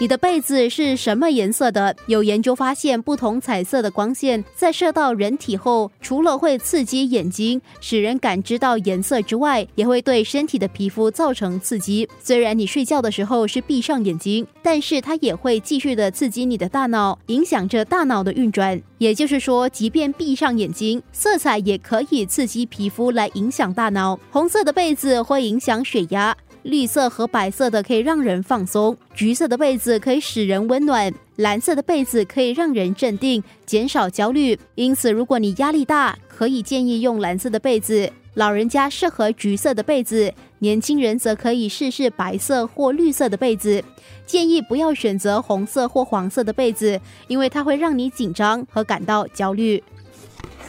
你的被子是什么颜色的？有研究发现，不同彩色的光线在射到人体后，除了会刺激眼睛，使人感知到颜色之外，也会对身体的皮肤造成刺激。虽然你睡觉的时候是闭上眼睛，但是它也会继续的刺激你的大脑，影响着大脑的运转。也就是说，即便闭上眼睛，色彩也可以刺激皮肤来影响大脑。红色的被子会影响血压。绿色和白色的可以让人放松，橘色的被子可以使人温暖，蓝色的被子可以让人镇定，减少焦虑。因此，如果你压力大，可以建议用蓝色的被子；老人家适合橘色的被子，年轻人则可以试试白色或绿色的被子。建议不要选择红色或黄色的被子，因为它会让你紧张和感到焦虑。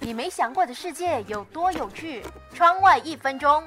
你没想过的世界有多有趣？窗外一分钟。